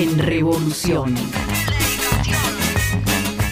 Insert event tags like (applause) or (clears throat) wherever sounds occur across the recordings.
En Revolución.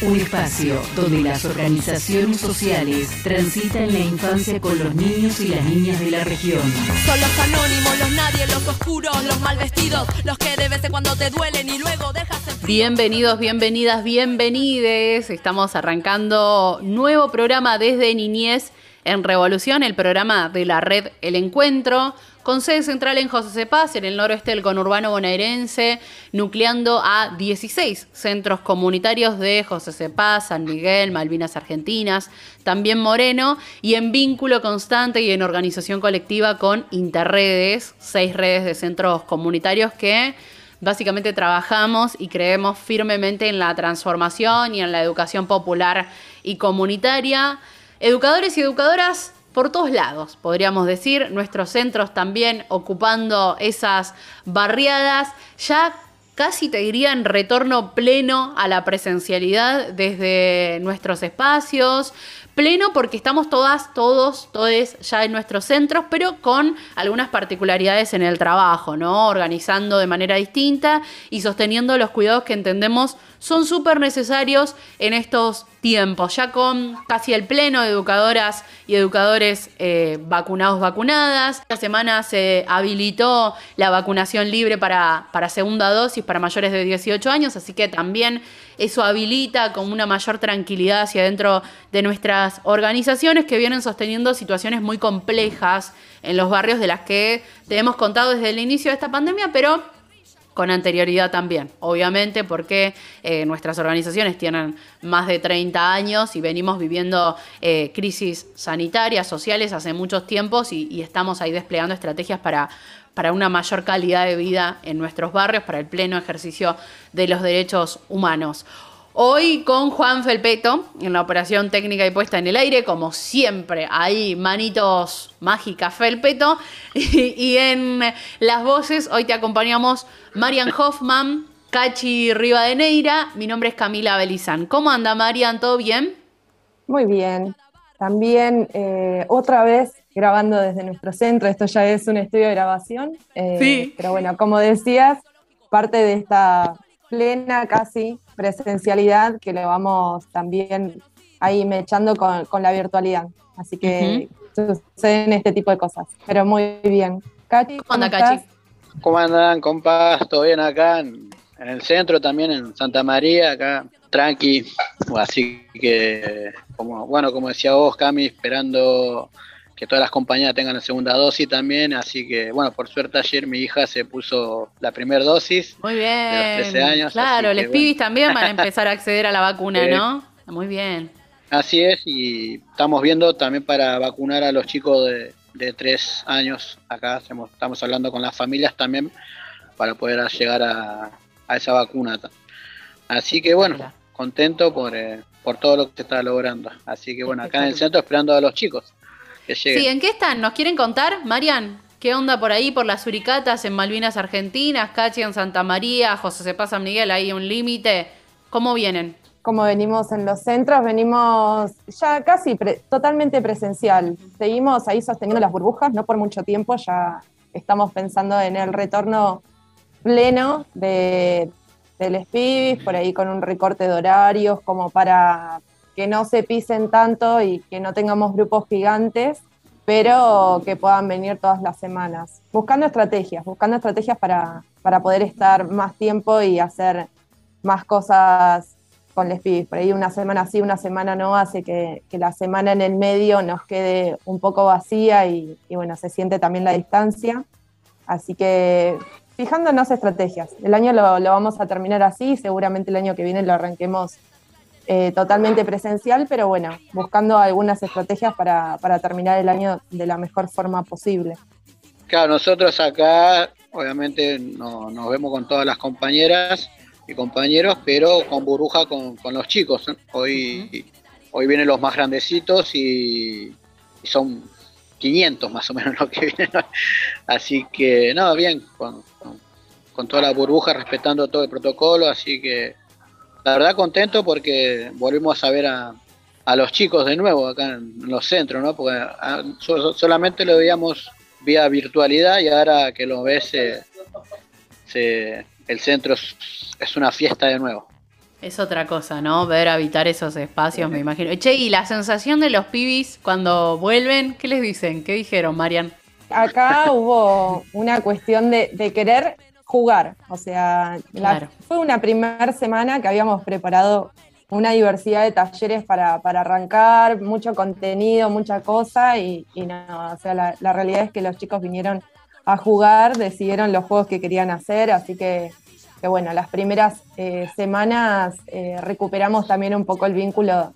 Un espacio donde las organizaciones sociales transitan la infancia con los niños y las niñas de la región. Son los anónimos, los nadie, los oscuros, los mal vestidos, los que de vez en cuando te duelen y luego dejas el Bienvenidos, bienvenidas, bienvenides. Estamos arrancando nuevo programa desde Niñez en Revolución, el programa de la red El Encuentro con sede central en José Cepaz, en el noroeste del conurbano bonaerense, nucleando a 16 centros comunitarios de José Cepaz, San Miguel, Malvinas Argentinas, también Moreno, y en vínculo constante y en organización colectiva con Interredes, seis redes de centros comunitarios que básicamente trabajamos y creemos firmemente en la transformación y en la educación popular y comunitaria. Educadores y educadoras por todos lados, podríamos decir, nuestros centros también ocupando esas barriadas, ya casi te diría en retorno pleno a la presencialidad desde nuestros espacios, pleno porque estamos todas, todos, todes ya en nuestros centros, pero con algunas particularidades en el trabajo, ¿no? Organizando de manera distinta y sosteniendo los cuidados que entendemos son súper necesarios en estos tiempos, ya con casi el pleno de educadoras y educadores eh, vacunados, vacunadas. Esta semana se habilitó la vacunación libre para, para segunda dosis para mayores de 18 años, así que también eso habilita con una mayor tranquilidad hacia dentro de nuestras organizaciones que vienen sosteniendo situaciones muy complejas en los barrios de las que te hemos contado desde el inicio de esta pandemia, pero con anterioridad también, obviamente porque eh, nuestras organizaciones tienen más de 30 años y venimos viviendo eh, crisis sanitarias, sociales hace muchos tiempos y, estamos ahí desplegando estrategias para, para una mayor calidad de vida en nuestros barrios, para el pleno ejercicio de los derechos humanos. Hoy con Juan Felpeto en la operación técnica y puesta en el aire, como siempre, ahí manitos mágicas Felpeto. (laughs) Y, en las voces, hoy te acompañamos Marian Hoffman, Cachi Rivadeneira. Mi nombre es Camila Belizán. ¿Cómo anda Marian? ¿Todo bien? Muy bien. También eh, otra vez grabando desde nuestro centro. Esto ya es un estudio de grabación. Eh, sí. Pero bueno, como decías, parte de esta plena casi presencialidad que le vamos también ahí mechando con, con la virtualidad. Así que suceden este tipo de cosas. Pero muy bien. Cachi, ¿cómo andan, Cachi? ¿Cómo andan, compas? ¿Todo bien acá? En, el centro también, en Santa María, acá, tranqui. Así que, como, bueno, como decía vos, Cami, esperando que todas las compañías tengan la segunda dosis también, así que bueno, por suerte ayer mi hija se puso la primera dosis. Muy bien. De los 13 años. Claro, los pibis también van a empezar a acceder a la vacuna, ¿no? Muy bien. Así es, y estamos viendo también para vacunar a los chicos de, de 3 años acá, estamos hablando con las familias también para poder llegar a, esa vacuna. Así que bueno, contento por, eh, por todo lo que se está logrando. Así que bueno, acá en el centro esperando a los chicos. Sí, ¿en qué están? ¿Nos quieren contar, Marian? ¿Qué onda por ahí, por las Uricatas, en Malvinas Argentinas, Cachi en Santa María, José Sepa San Miguel, ahí un límite? ¿Cómo vienen? Como venimos en los centros, venimos ya casi totalmente presencial. Seguimos ahí sosteniendo las burbujas, no por mucho tiempo, ya estamos pensando en el retorno pleno de, del SPIBIS, por ahí con un recorte de horarios, como para que no se pisen tanto y que no tengamos grupos gigantes, pero que puedan venir todas las semanas. Buscando estrategias, buscando estrategias para, para poder estar más tiempo y hacer más cosas con les pibis. Por ahí una semana sí, una semana no, hace que, la semana en el medio nos quede un poco vacía y, y, bueno, se siente también la distancia. Así que fijándonos estrategias. El año lo, lo vamos a terminar así, seguramente el año que viene lo arranquemos eh, totalmente presencial, pero bueno, buscando algunas estrategias para, terminar el año de la mejor forma posible. Claro, nosotros acá obviamente no- nos vemos con todas las compañeras y compañeros, pero con burbuja con, con los chicos. Hoy, hoy vienen los más grandecitos y, y son 500 más o menos los que vienen. (laughs) Así que, no, bien, con, con- con toda la burbuja, respetando todo el protocolo, así que la verdad contento porque volvimos a ver a, a los chicos de nuevo acá en, los centros, ¿no? Porque ah, so- solamente lo veíamos vía virtualidad y ahora que lo ves, eh, se- el centro es, es una fiesta de nuevo. Es otra cosa, ¿no? Ver habitar esos espacios, me imagino. Che, y la sensación de los pibis cuando vuelven, ¿qué les dicen? ¿Qué dijeron, Marian? Acá hubo una cuestión de, de querer jugar. O sea, la- fue una primera semana que habíamos preparado una diversidad de talleres para, para arrancar, mucho contenido, mucha cosa, y, y no, o sea, la, la realidad es que los chicos vinieron a jugar, decidieron los juegos que querían hacer, así que, que bueno, las primeras eh, semanas eh, recuperamos también un poco el vínculo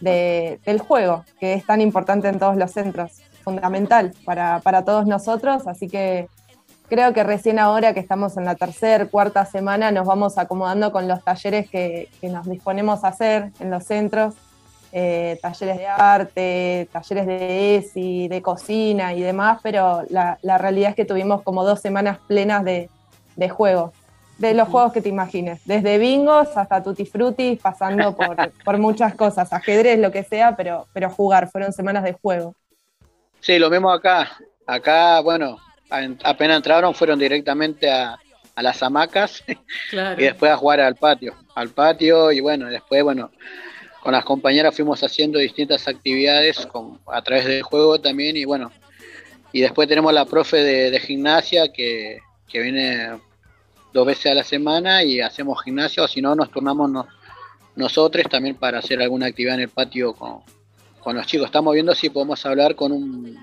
de- del juego, que es tan importante en todos los centros, fundamental para, para todos nosotros, así que creo que recién ahora que estamos en la tercera, cuarta semana, nos vamos acomodando con los talleres que, que nos disponemos a hacer en los centros, eh, talleres de arte, talleres de ESI, de cocina y demás, pero la, la realidad es que tuvimos como dos semanas plenas de, de juegos, de los juegos que te imagines, desde bingos hasta tutti frutti, pasando por, (laughs) por muchas cosas, ajedrez, lo que sea, pero, pero jugar, fueron semanas de juego. Sí, lo mismo acá. Acá, bueno, apenas entraron, fueron directamente a, a las hamacas (laughs) Claro. y después a jugar al patio. Al patio y bueno, después, bueno, con las compañeras fuimos haciendo distintas actividades con, a través del juego también y bueno, y después tenemos la profe de, de gimnasia que, que viene dos veces a la semana y hacemos gimnasia o si no nos turnamos nos- nosotros también para hacer alguna actividad en el patio con, con los chicos. Estamos viendo si podemos hablar con un,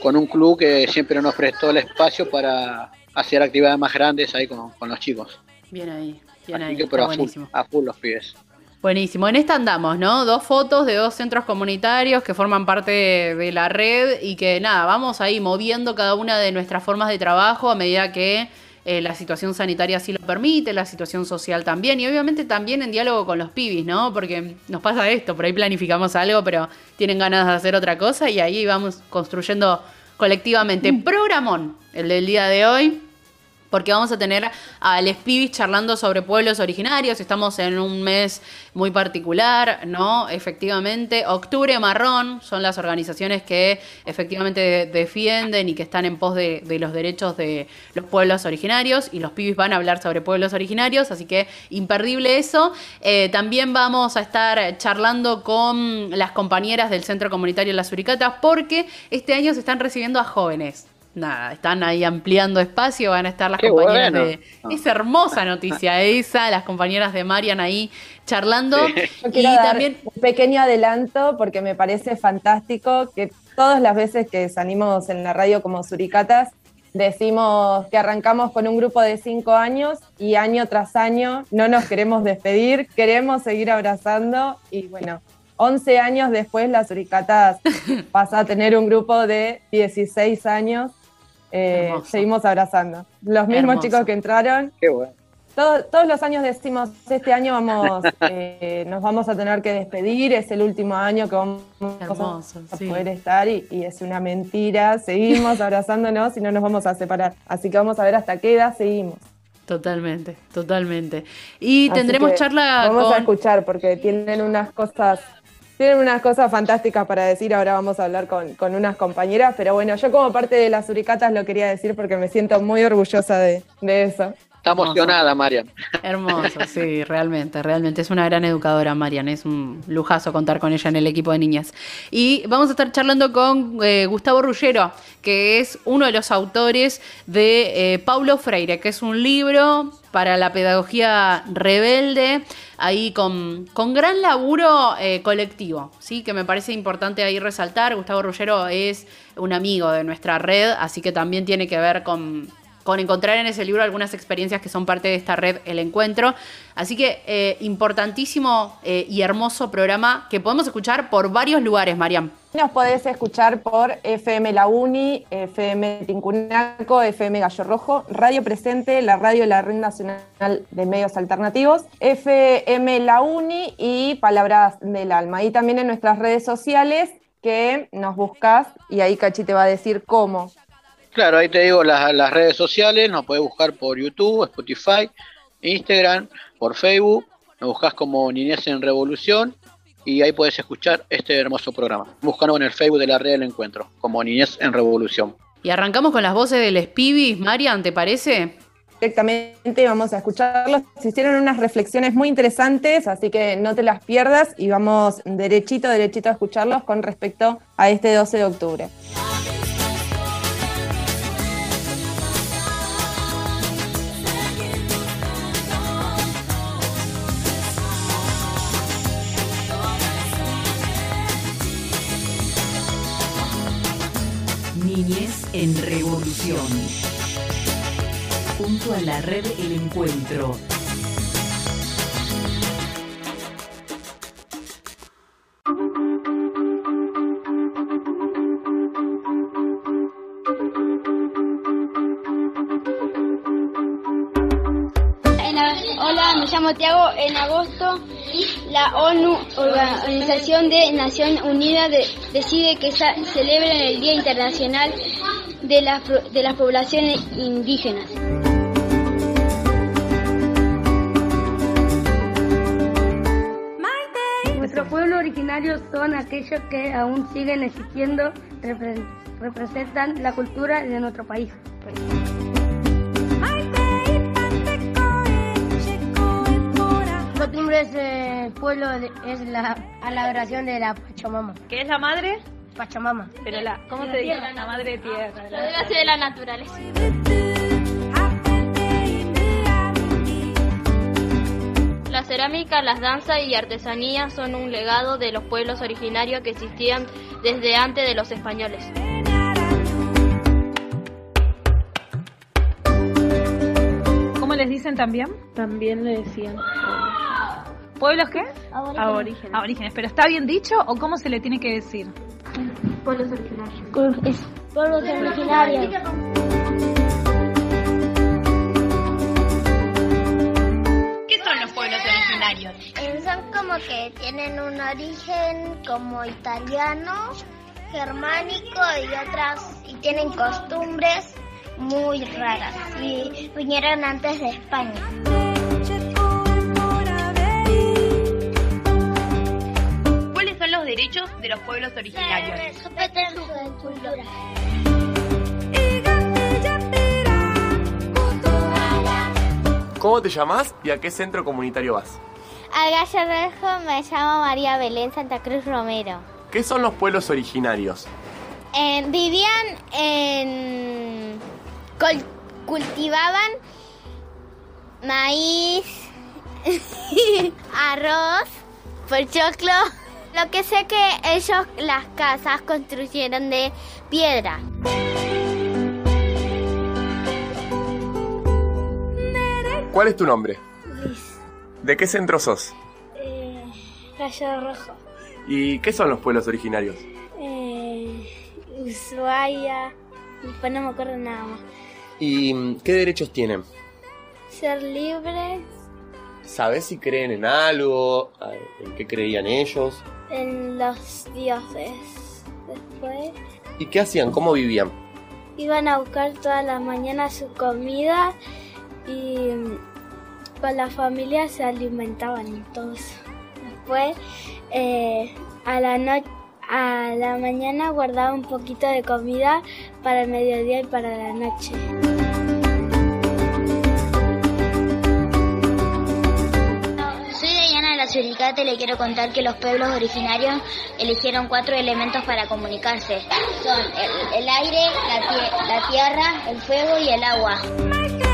con un club que siempre nos prestó el espacio para hacer actividades más grandes ahí con, con los chicos. Bien ahí, bien Así ahí. que pero a full, a full los pibes. Buenísimo, en esta andamos, ¿no? Dos fotos de dos centros comunitarios que forman parte de la red y que nada, vamos ahí moviendo cada una de nuestras formas de trabajo a medida que eh, la situación sanitaria así lo permite, la situación social también y obviamente también en diálogo con los pibis, ¿no? Porque nos pasa esto, por ahí planificamos algo, pero tienen ganas de hacer otra cosa y ahí vamos construyendo colectivamente. Programón, el del día de hoy, porque vamos a tener a Les Pibis charlando sobre pueblos originarios. Estamos en un mes muy particular, ¿no? Efectivamente, Octubre Marrón son las organizaciones que efectivamente de- defienden y que están en pos de, los derechos de los pueblos originarios. Y los pibis van a hablar sobre pueblos originarios, así que imperdible eso. Eh, también vamos a estar charlando con las compañeras del Centro Comunitario Las Uricatas, porque este año se están recibiendo a jóvenes. Nada, están ahí ampliando espacio, van a estar las Qué compañeras bueno. de... Es hermosa noticia (laughs) esa, las compañeras de Marian ahí charlando. Y quiero dar también... un pequeño adelanto porque me parece fantástico que todas las veces que salimos en la radio como Suricatas decimos que arrancamos con un grupo de cinco años y año tras año no nos queremos despedir, queremos seguir abrazando y bueno, 11 años después las Suricatas (laughs) pasa a tener un grupo de 16 años. Eh, seguimos abrazando. Los mismos Hermoso. chicos que entraron Qué bueno. todo- todos los años decimos, este año vamos, (laughs) eh, nos vamos a tener que despedir, es el último año que vamos Hermoso, a sí. poder estar y, y es una mentira, seguimos (laughs) abrazándonos y no nos vamos a separar. Así que vamos a ver hasta qué edad seguimos. Totalmente, totalmente. Y Así tendremos charla Vamos a escuchar porque tienen unas cosas... Tienen unas cosas fantásticas para decir, ahora vamos a hablar con, con unas compañeras, pero bueno, yo como parte de las Uricatas lo quería decir porque me siento muy orgullosa de, de eso. Está emocionada, Marian. Hermoso, (laughs) sí, realmente, realmente. Es una gran educadora, Marian. Es un lujazo contar con ella en el equipo de niñas. Y vamos a estar charlando con eh, Gustavo Rullero, que es uno de los autores de eh, Paulo Freire, que es un libro para la pedagogía rebelde, ahí con, con gran laburo eh, colectivo, ¿sí? que me parece importante ahí resaltar. Gustavo Rullero es un amigo de nuestra red, así que también tiene que ver con con encontrar en ese libro algunas experiencias que son parte de esta red El Encuentro. Así que eh, importantísimo eh, y hermoso programa que podemos escuchar por varios lugares, Mariam. Nos podés escuchar por FM La Uni, FM Tincunaco, FM Gallo Rojo, Radio Presente, la radio de la Red Nacional de Medios Alternativos, FM La Uni y Palabras del Alma. Y también en nuestras redes sociales que nos buscas y ahí Cachi te va a decir cómo. Claro, ahí te digo las, las redes sociales, nos puedes buscar por YouTube, Spotify, Instagram, por Facebook, nos buscas como Niñez en Revolución y ahí puedes escuchar este hermoso programa. Búscanos en el Facebook de la red del encuentro, como Niñez en Revolución. Y arrancamos con las voces del Spibis, Marian, ¿te parece? Directamente vamos a escucharlos. Se hicieron unas reflexiones muy interesantes, así que no te las pierdas y vamos derechito, derechito a escucharlos con respecto a este 12 de octubre. En Revolución. Junto a la red El Encuentro. Hola, me llamo Tiago. En agosto, la ONU, Organización de Naciones Unidas, de- decide que celebren el Día Internacional de las, pro- de las Poblaciones Indígenas. Nuestros pueblos originarios son aquellos que aún siguen existiendo, repre- representan la cultura de nuestro país. Costumbre de ese pueblo de- es la, a la adoración de la Pachamama. ¿Qué es la madre? Pachamama. Pero la, ¿cómo se dice? La madre tierra. La de la naturaleza. La cerámica, las danzas y artesanías son un legado de los pueblos originarios que existían desde antes de los españoles. ¿Cómo les dicen también? También le decían. ¿Pueblos qué? Aborígenes. Aborígenes. ¿Pero está bien dicho o cómo se le tiene que decir? Pueblos originarios. Pueblos originarios. ¿Qué son los pueblos originarios? Eh, son como que tienen un origen como italiano, germánico y otras, y tienen costumbres muy raras y vinieron antes de España. Derechos de los pueblos originarios? ¿Cómo te llamas y a qué centro comunitario vas? Al Gallo Rojo me llamo María Belén Santa Cruz Romero. ¿Qué son los pueblos originarios? Eh, vivían en... col- cultivaban maíz, (laughs) arroz, pochoclo. Lo que sé que ellos las casas construyeron de piedra. ¿Cuál es tu nombre? Luis. ¿De qué centro sos? Eh, Gallo Rojo. ¿Y qué son los pueblos originarios? Eh, Ushuaia. Después no me acuerdo nada más. ¿Y mm, qué derechos tienen? Ser libres ¿Sabes si creen en algo? ¿En qué creían ellos? En los dioses. Después ¿Y qué hacían? ¿Cómo vivían? iban a buscar todas las mañanas su comida y mm, con la familia se alimentaban y todo eso. Después eh, a la noche a la mañana guardaba un poquito de comida para el mediodía y para la noche. Y le quiero contar que los pueblos originarios eligieron cuatro elementos para comunicarse. Son el, aire, la tierra, el fuego y el agua.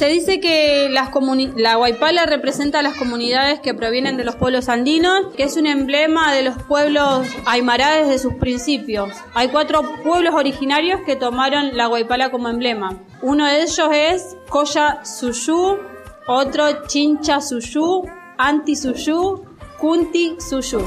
Se dice que la guaipala representa a las comunidades que provienen de los pueblos andinos, que es un emblema de los pueblos aymara desde sus principios. Hay cuatro pueblos originarios que tomaron la guaipala como emblema. Uno de ellos es Koya Suyu, otro Chincha Suyu, Anti Suyu, Kunti Suyu.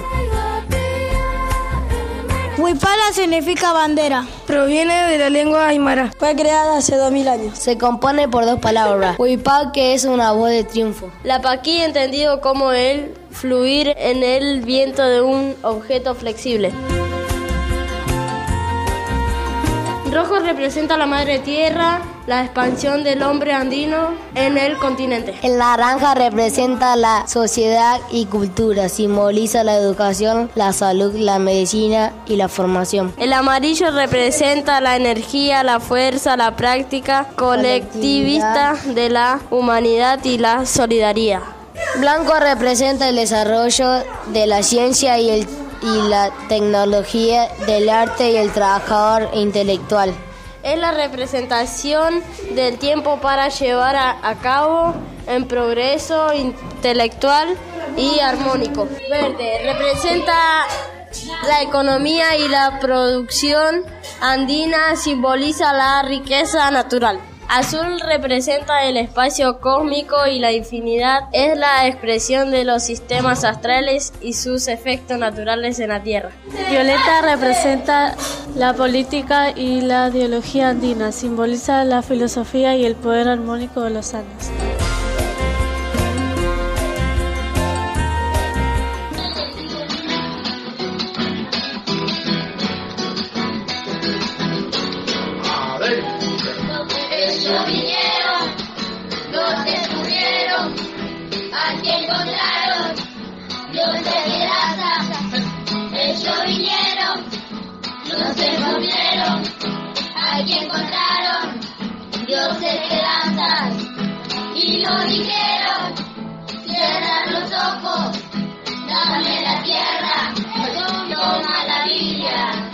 Huipala significa bandera. Proviene de la lengua aymara. Fue creada hace 2000 años. Se compone por dos palabras. Huipá, que es una voz de triunfo. La paquí entendido como el fluir en el viento de un objeto flexible. Rojo representa la madre tierra, la expansión del hombre andino en el continente. El naranja representa la sociedad y cultura, simboliza la educación, la salud, la medicina y la formación. El amarillo representa la energía, la fuerza, la práctica colectivista de la humanidad y la solidaridad. Blanco representa el desarrollo de la ciencia y el y la tecnología del arte y el trabajador intelectual. Es la representación del tiempo para llevar a, cabo en progreso intelectual y armónico. Verde representa la economía y la producción andina, simboliza la riqueza natural. Azul representa el espacio cósmico y la infinidad es la expresión de los sistemas astrales y sus efectos naturales en la Tierra. Violeta representa la política y la ideología andina, simboliza la filosofía y el poder armónico de los Andes. Aquí encontraron dioses que danzan y lo dijeron, cierra los ojos, dame la tierra, toma la Biblia,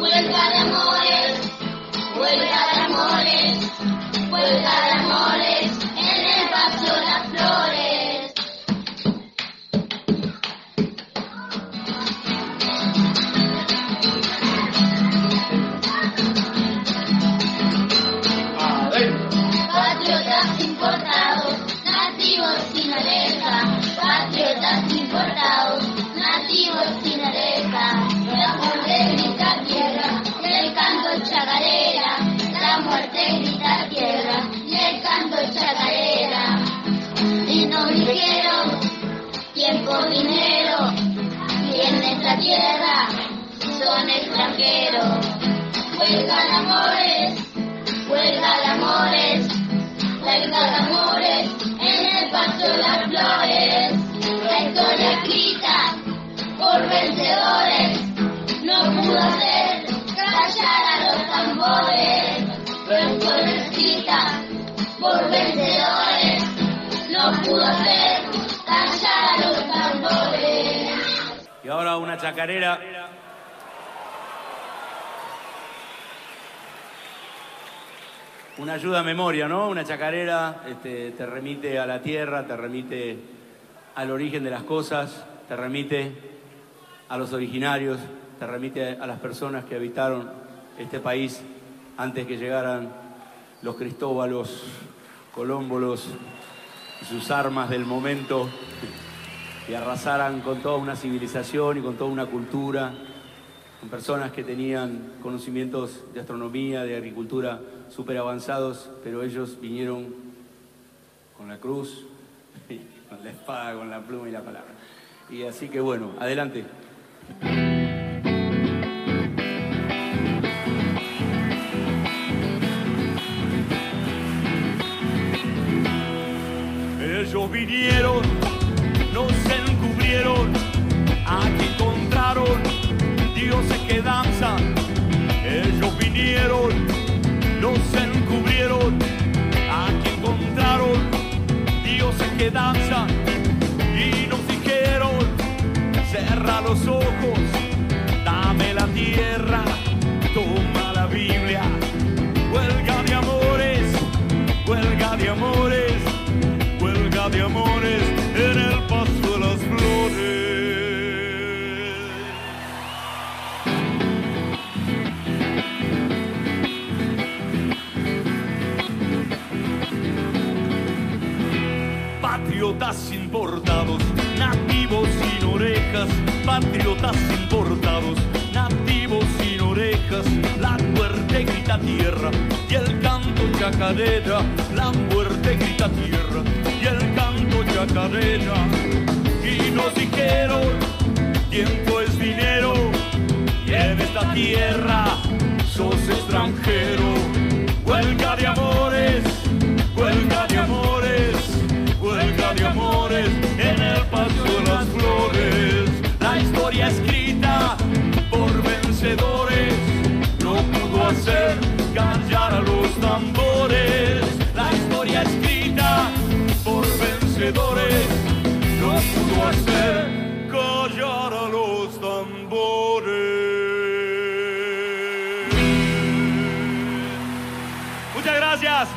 huelga de amores, huelga de amores, huelga de amores, en el patio las flores. Y ahora una chacarera. Una ayuda a memoria, ¿no? Una chacarera este, te remite a la tierra, te remite al origen de las cosas, te remite a los originarios, te remite a las personas que habitaron este país antes que llegaran los cristóbalos, colómbolos y sus armas del momento y arrasaran con toda una civilización y con toda una cultura, con personas que tenían conocimientos de astronomía, de agricultura súper avanzados, pero ellos vinieron con la cruz, (laughs) con la espada, con la pluma y la palabra. Y así que bueno, adelante. Ellos vinieron, no se encubrieron, aquí encontraron dioses que danzan. Ellos vinieron, no se encubrieron, aquí encontraron dioses que danzan y nos dijeron, cerra los ojos, dame la tierra, toma la Biblia, huelga de amores, huelga de amores amores en el paso de las flores. Patriotas sin bordados, nativos sin orejas, patriotas sin bordados, nativos sin orejas, la muerte grita tierra y el canto chacarera, la muerte chacarera. Y nos dijeron, tiempo es dinero, y en esta tierra sos extranjero, huelga de amores, huelga de amores, huelga de amores en el paso de las gracias.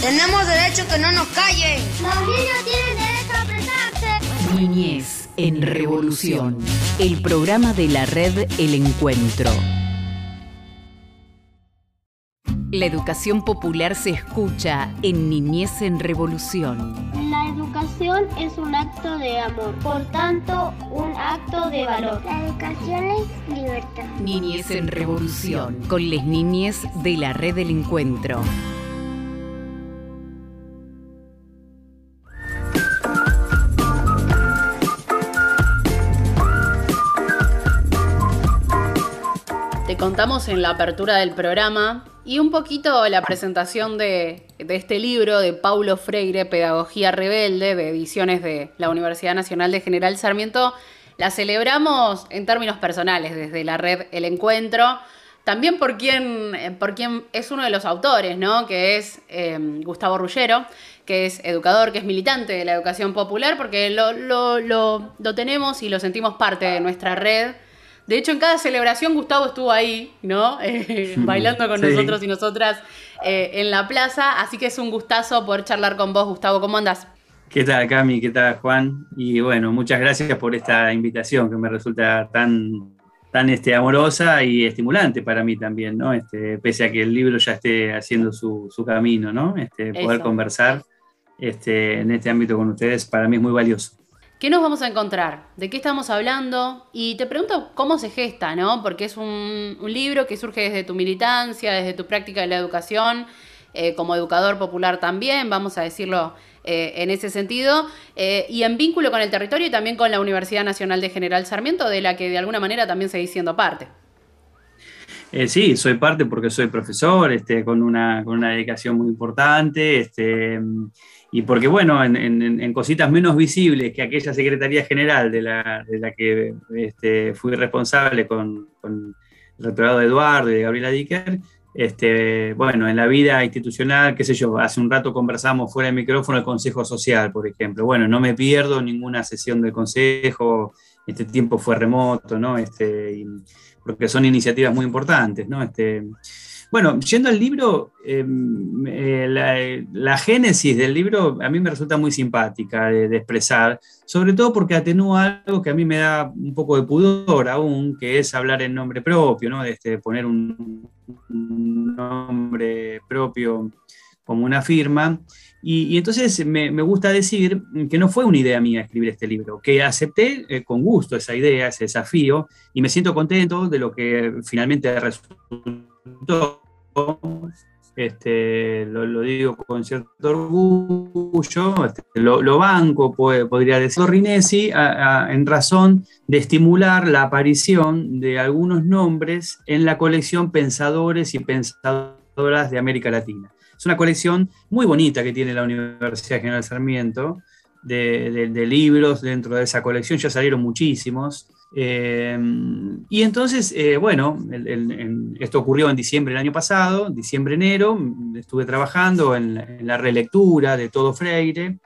Tenemos derecho que no nos callen. Los niños tienen derecho a expresarse. Niñez en Revolución, el programa de la red El Encuentro. La educación popular se escucha en Niñez en Revolución. La educación es un acto de amor, por tanto, un acto de valor. La educación es libertad. Niñez en Revolución, con las niñez de la red El Encuentro. Contamos en la apertura del programa y un poquito la presentación de, este libro de Paulo Freire, Pedagogía Rebelde, de ediciones de la Universidad Nacional de General Sarmiento. La celebramos en términos personales desde la red El Encuentro, también por quien, eh, es uno de los autores, ¿no? que es eh, Gustavo Rullero, que es educador, que es militante de la educación popular, porque lo tenemos y lo sentimos parte de nuestra red. De hecho, en cada celebración Gustavo estuvo ahí, ¿no? (laughs) Eh, bailando con Sí. nosotros y nosotras eh, en la plaza. Así que es un gustazo poder charlar con vos, Gustavo. ¿Cómo andás? ¿Qué tal, Cami? ¿Qué tal, Juan? Y bueno, muchas gracias por esta invitación que me resulta tan, tan este, amorosa y estimulante para mí también, ¿no? Este, pese a que el libro ya esté haciendo su, su camino, ¿no? Este, poder Eso. conversar este, en este ámbito con ustedes para mí es muy valioso. ¿Qué nos vamos a encontrar? ¿De qué estamos hablando? Y te pregunto cómo se gesta, ¿no? Porque es un, libro que surge desde tu militancia, desde tu práctica de la educación, eh, como educador popular también, vamos a decirlo eh, en ese sentido, eh, y en vínculo con el territorio y también con la Universidad Nacional de General Sarmiento, de la que de alguna manera también seguís siendo parte. Sí, soy parte porque soy profesor, este, con, una, con una dedicación muy importante, este, y porque, bueno, en, cositas menos visibles que aquella Secretaría General de la, de la que este, fui responsable con, el rectorado de Eduardo y de Gabriela Dicker, este, bueno, en la vida institucional, qué sé yo, hace un rato conversamos fuera de micrófono el Consejo Social, por ejemplo. Bueno, no me pierdo ninguna sesión del Consejo, este tiempo fue remoto, ¿no? Este, porque son iniciativas muy importantes, ¿no? Este, bueno, yendo al libro, eh, eh, la, la génesis del libro a mí me resulta muy simpática de, expresar, sobre todo porque atenúa algo que a mí me da un poco de pudor aún, que es hablar en nombre propio, ¿no? Este, poner un, nombre propio como una firma. Y, entonces me, me gusta decir que no fue una idea mía escribir este libro, que acepté eh, con gusto esa idea, ese desafío, y me siento contento de lo que finalmente resultó. Este, lo, digo con cierto orgullo, este, lo, banco, puede- podría decir Rinesi, en razón de estimular la aparición de algunos nombres en la colección Pensadores y Pensadoras de América Latina. Es una colección muy bonita que tiene la Universidad General Sarmiento, de, libros dentro de esa colección, ya salieron muchísimos. Eh, y entonces, eh, bueno, esto ocurrió en diciembre del año pasado, diciembre-enero, estuve trabajando en, la- relectura de todo Freire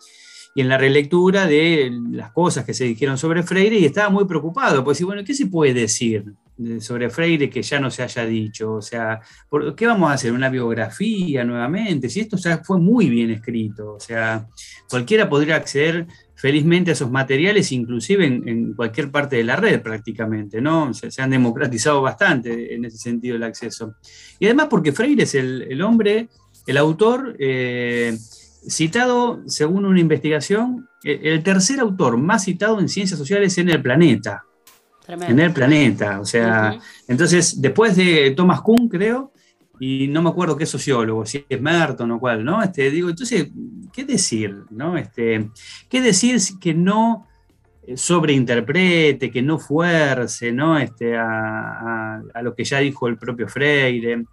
y en la relectura de las cosas que se dijeron sobre Freire y estaba muy preocupado, pues, bueno, ¿qué se puede decir de- sobre Freire que ya no se haya dicho? O sea, ¿por- ¿qué vamos a hacer? ¿Una biografía nuevamente? Si esto ya fue muy bien escrito, o sea, cualquiera podría acceder felizmente a esos materiales, inclusive en, cualquier parte de la red prácticamente, ¿no? Se, han democratizado bastante en ese sentido el acceso. Y además porque Freire es el, hombre el autor, eh, citado, según una investigación, eh, el tercer autor más citado en ciencias sociales en el planeta. En el planeta. O sea, entonces, después de Thomas Kuhn, creo, y no me acuerdo qué sociólogo, si es Merton o cuál, ¿no? Este, digo, entonces, ¿qué decir? ¿no? Este, ¿Qué decir que no sobreinterprete, que no fuerce ¿no? Este, a, lo que ya dijo el propio Freire?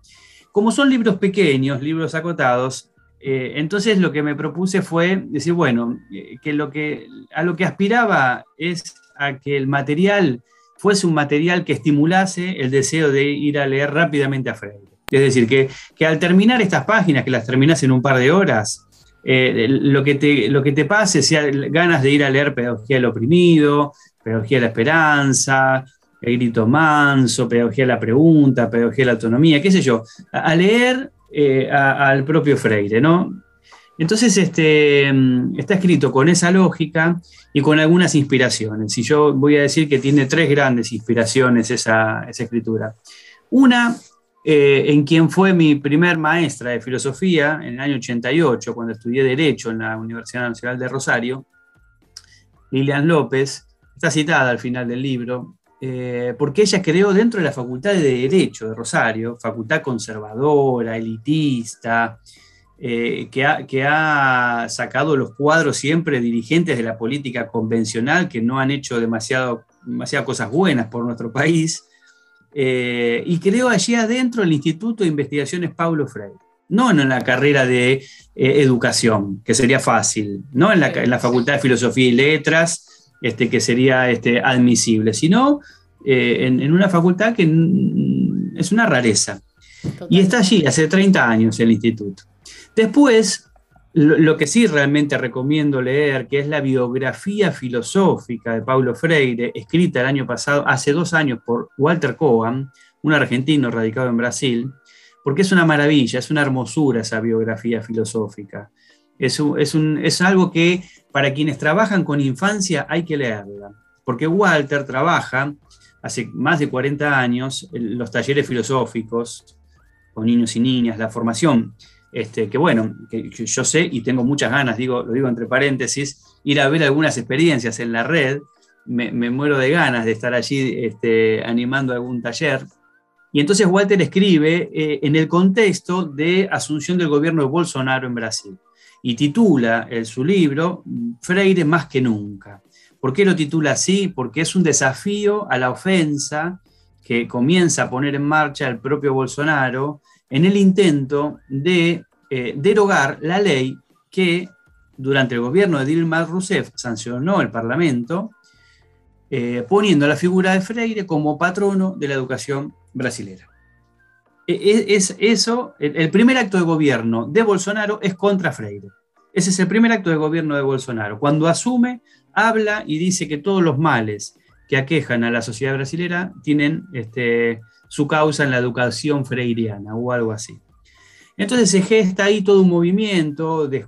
Como son libros pequeños, libros acotados, eh, entonces lo que me propuse fue decir, bueno, eh, que, lo que a lo que aspiraba es a que el material fuese un material que estimulase el deseo de ir a leer rápidamente a Freire. Es decir, que, que al terminar estas páginas, que las terminas en un par de horas, eh, lo, que te, lo que te pase sea ganas de ir a leer Pedagogía del Oprimido, Pedagogía de la Esperanza, El Grito Manso, Pedagogía de la Pregunta, Pedagogía de la Autonomía, qué sé yo, a, leer eh, al propio Freire, ¿no? Entonces, este, mm, está escrito con esa lógica y con algunas inspiraciones. Y yo voy a decir que tiene tres grandes inspiraciones esa, escritura. Una eh, en quien fue mi primer maestra de filosofía en el año 88, cuando estudié Derecho en la Universidad Nacional de Rosario, Lilian López, está citada al final del libro, eh, porque ella creó dentro de la Facultad de Derecho de Rosario, facultad conservadora, elitista, eh, que, ha, que, ha, sacado los cuadros siempre dirigentes de la política convencional que no han hecho demasiado, demasiadas cosas buenas por nuestro país, eh, y creo allí adentro el Instituto de Investigaciones Paulo Freire. No en la carrera de eh, educación, que sería fácil, no en la, Facultad de Filosofía y Letras, este, que sería este, admisible, sino eh, en, una facultad que es una rareza. Y está allí hace 30 años el instituto. Después, lo, que sí realmente recomiendo leer, que es la biografía filosófica de Paulo Freire, escrita el año pasado, hace dos años, por Walter Cohen, un argentino radicado en Brasil, porque es una maravilla, es una hermosura esa biografía filosófica. Es, es algo que para quienes trabajan con infancia hay que leerla, porque Walter trabaja hace más de 40 años en los talleres filosóficos con niños y niñas, la formación este, que bueno, que, yo sé y tengo muchas ganas, digo, lo digo entre paréntesis, ir a ver algunas experiencias en la red, me, muero de ganas de estar allí este, animando algún taller. Y entonces Walter escribe eh, en el contexto de asunción del gobierno de Bolsonaro en Brasil y titula su libro Freire más que nunca. ¿Por qué lo titula así? Porque es un desafío a la ofensa que comienza a poner en marcha el propio Bolsonaro en el intento de eh, derogar la ley que durante el gobierno de Dilma Rousseff sancionó el Parlamento, eh, poniendo la figura de Freire como patrono de la educación brasilera. E, e, es, eso, el, primer acto de gobierno de Bolsonaro es contra Freire. Ese es el primer acto de gobierno de Bolsonaro. Cuando asume, habla y dice que todos los males que aquejan a la sociedad brasilera tienen este, su causa en la educación freiriana o algo así. Entonces se gesta ahí todo un movimiento de,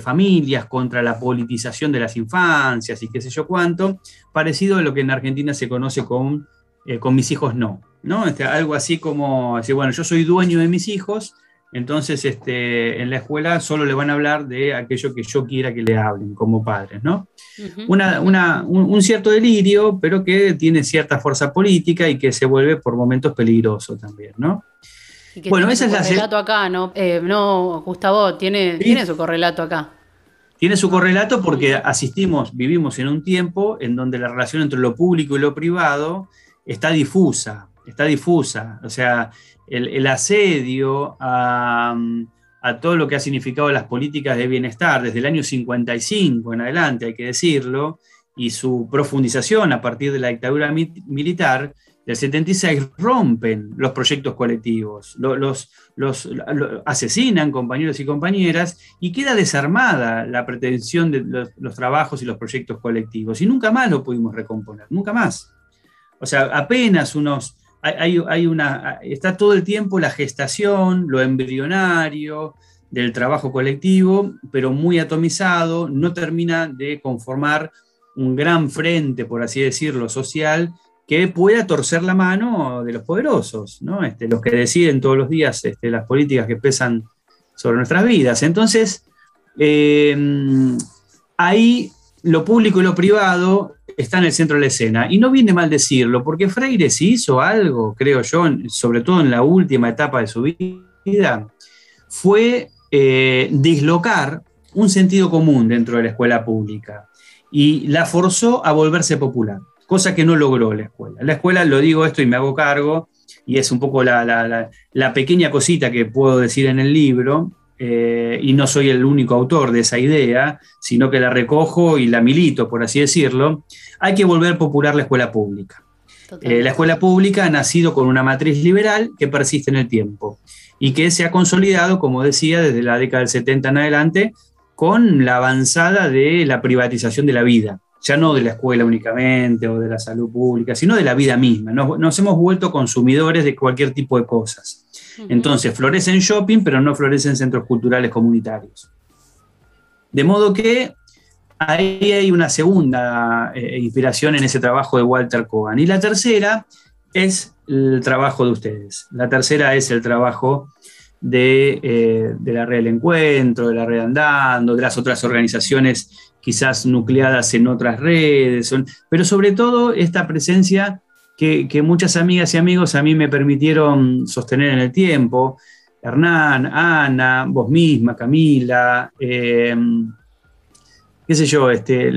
familias contra la politización de las infancias y qué sé yo cuánto, parecido a lo que en Argentina se conoce con, eh, con mis hijos no, ¿no? Este, algo así como decir, bueno, yo soy dueño de mis hijos, entonces este, en la escuela solo le van a hablar de aquello que yo quiera que le hablen como padres, ¿no? un, cierto delirio, pero que tiene cierta fuerza política y que se vuelve por momentos peligroso también, ¿no? bueno, ese es el correlato acá, ¿no? Eh, no, Gustavo, tiene, tiene su correlato acá. Tiene su correlato porque asistimos, vivimos en un tiempo en donde la relación entre lo público y lo privado está difusa, está difusa. O sea, el asedio a, todo lo que ha significado las políticas de bienestar desde el año 55 en adelante, hay que decirlo, y su profundización a partir de la dictadura militar del 76 rompen los proyectos colectivos, los, asesinan compañeros y compañeras y queda desarmada la pretensión de los, trabajos y los proyectos colectivos. Y nunca más lo pudimos recomponer, nunca más. O sea, apenas unos hay, una, está todo el tiempo la gestación, lo embrionario del trabajo colectivo, pero muy atomizado, no termina de conformar un gran frente, por así decirlo, social, que pueda torcer la mano de los poderosos, ¿no? Este, los que deciden todos los días este, las políticas que pesan sobre nuestras vidas. Entonces, eh, ahí lo público y lo privado está en el centro de la escena. Y no viene mal decirlo, porque Freire sí hizo algo, creo yo, sobre todo en la última etapa de su vida, fue eh, dislocar un sentido común dentro de la escuela pública y la forzó a volverse popular, cosa que no logró la escuela. La escuela, lo digo esto y me hago cargo, y es un poco la, pequeña cosita que puedo decir en el libro, eh, y no soy el único autor de esa idea, sino que la recojo y la milito, por así decirlo, hay que volver popular la escuela pública. Eh, la escuela pública ha nacido con una matriz liberal que persiste en el tiempo y que se ha consolidado, como decía, desde la década del 70 en adelante, con la avanzada de la privatización de la vida, ya no de la escuela únicamente o de la salud pública, sino de la vida misma. Nos, hemos vuelto consumidores de cualquier tipo de cosas. Entonces, florece en shopping, pero no florece en centros culturales comunitarios. De modo que ahí hay una segunda eh, inspiración en ese trabajo de Walter Cohen. Y la tercera es el trabajo de ustedes. La tercera es el trabajo de, eh, la red del encuentro, de la red andando, de las otras organizaciones quizás nucleadas en otras redes, pero sobre todo esta presencia que, muchas amigas y amigos a mí me permitieron sostener en el tiempo. Hernán, Ana, vos misma, Camila, eh, qué sé yo, este,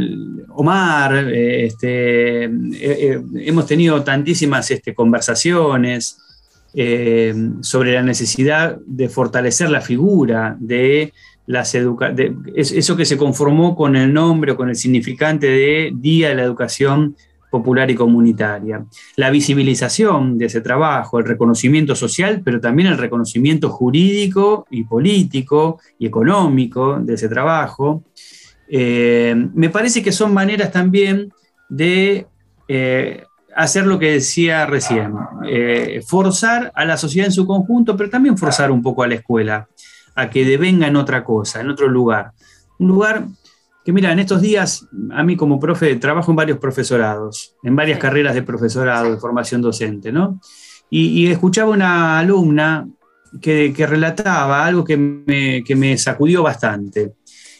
Omar, eh, este, hemos tenido tantísimas este, conversaciones, eh, sobre la necesidad de fortalecer la figura de las eso que se conformó con el nombre o con el significante de Día de la Educación Popular y Comunitaria. La visibilización de ese trabajo, el reconocimiento social, pero también el reconocimiento jurídico y político y económico de ese trabajo. Eh, me parece que son maneras también de eh, hacer lo que decía recién, eh, forzar a la sociedad en su conjunto, pero también forzar un poco a la escuela a que devenga en otra cosa, en otro lugar. Un lugar que, mira, en estos días, a mí como profe, trabajo en varios profesorados, en varias carreras de profesorado, de formación docente, ¿no? Y, escuchaba una alumna que, relataba algo que me, sacudió bastante.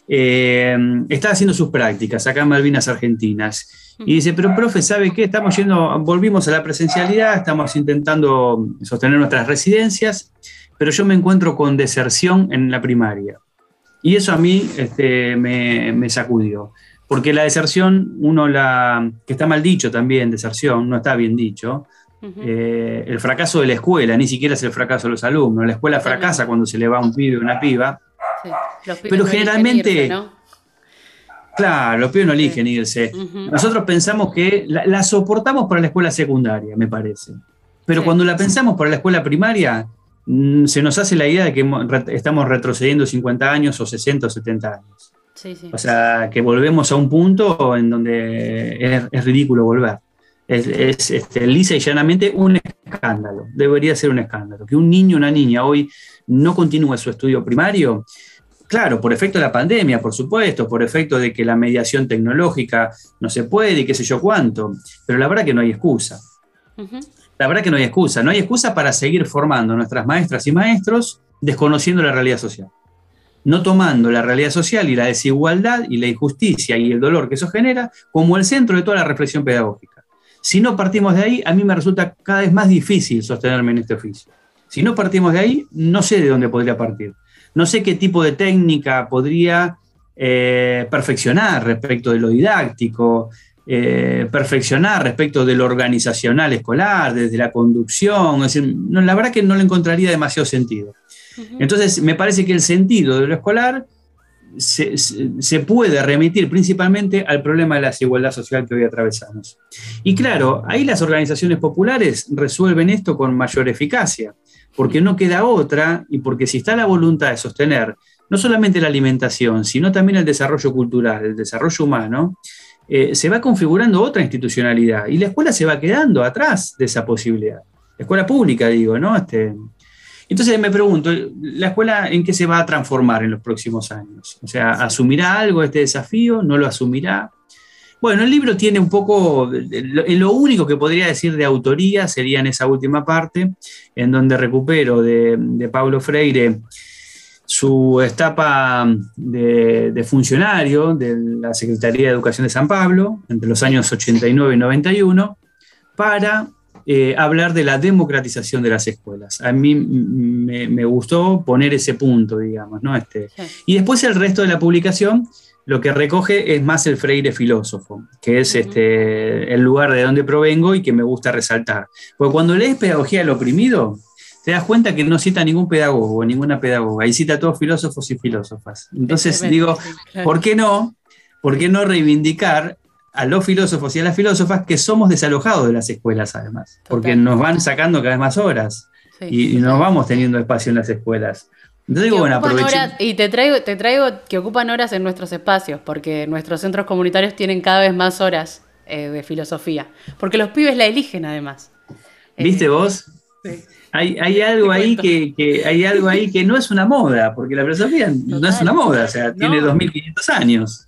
Eh, estaba haciendo sus prácticas acá en Malvinas Argentinas y dice, pero profe, ¿sabe qué? Estamos yendo, volvimos a la presencialidad, estamos intentando sostener nuestras residencias, pero yo me encuentro con deserción en la primaria. Y eso a mí este, me, sacudió. Porque la deserción, uno la. que está mal dicho también, deserción, no está bien dicho. Eh, el fracaso de la escuela, ni siquiera es el fracaso de los alumnos. La escuela fracasa cuando se le va un pibe o una piba. Pero generalmente. Claro, los pibes no eligen irse. Nosotros pensamos que la, soportamos para la escuela secundaria, me parece. Pero cuando la pensamos para la escuela primaria, mm, se nos hace la idea de que estamos retrocediendo 50 años o 60 o 70 años. O sea, que volvemos a un punto en donde es, ridículo volver. Es, este, lisa y llanamente un escándalo. Debería ser un escándalo. Que un niño o una niña hoy no continúe su estudio primario Claro, por efecto de la pandemia, por supuesto, por efecto de que la mediación tecnológica no se puede y qué sé yo cuánto, pero la verdad que no hay excusa. La verdad que no hay excusa, no hay excusa para seguir formando a nuestras maestras y maestros desconociendo la realidad social, no tomando la realidad social y la desigualdad y la injusticia y el dolor que eso genera como el centro de toda la reflexión pedagógica. Si no partimos de ahí, a mí me resulta cada vez más difícil sostenerme en este oficio. Si no partimos de ahí, no sé de dónde podría partir. No sé qué tipo de técnica podría eh, perfeccionar respecto de lo didáctico, eh, perfeccionar respecto de lo organizacional escolar, desde la conducción. Es decir, no, la verdad que no le encontraría demasiado sentido. Entonces, me parece que el sentido de lo escolar se, puede remitir principalmente al problema de la desigualdad social que hoy atravesamos. Y claro, ahí las organizaciones populares resuelven esto con mayor eficacia porque no queda otra y porque si está la voluntad de sostener no solamente la alimentación, sino también el desarrollo cultural, el desarrollo humano, eh, se va configurando otra institucionalidad y la escuela se va quedando atrás de esa posibilidad. La escuela pública, digo, ¿no? Este, entonces me pregunto, ¿la escuela en qué se va a transformar en los próximos años? O sea, ¿asumirá algo este desafío? ¿No lo asumirá? Bueno, el libro tiene un poco, lo único que podría decir de autoría sería en esa última parte, en donde recupero de, Pablo Freire su etapa de, de, funcionario de la Secretaría de Educación de San Pablo entre los años 89 y 91 para eh, hablar de la democratización de las escuelas. A mí me, me gustó poner ese punto, digamos, ¿no? Este, Y después el resto de la publicación lo que recoge es más el Freire filósofo, que es este, el lugar de donde provengo y que me gusta resaltar. Porque cuando lees Pedagogía del Oprimido, te das cuenta que no cita ningún pedagogo, ninguna pedagoga, y cita a todos filósofos y filósofas. Entonces digo, ¿por qué no? ¿Por qué no reivindicar a los filósofos y a las filósofas que somos desalojados de las escuelas además? Porque nos van sacando cada vez más horas y, y nos vamos teniendo espacio en las escuelas. Entonces digo, bueno, horas, y te traigo, te traigo que ocupan horas en nuestros espacios, porque nuestros centros comunitarios tienen cada vez más horas eh, de filosofía, porque los pibes la eligen además. ¿Viste Eh, vos? Sí. Hay, hay algo ahí que, que- hay algo ahí que no es una moda, porque la filosofía (laughs) no es una moda, o sea, tiene 2500 años.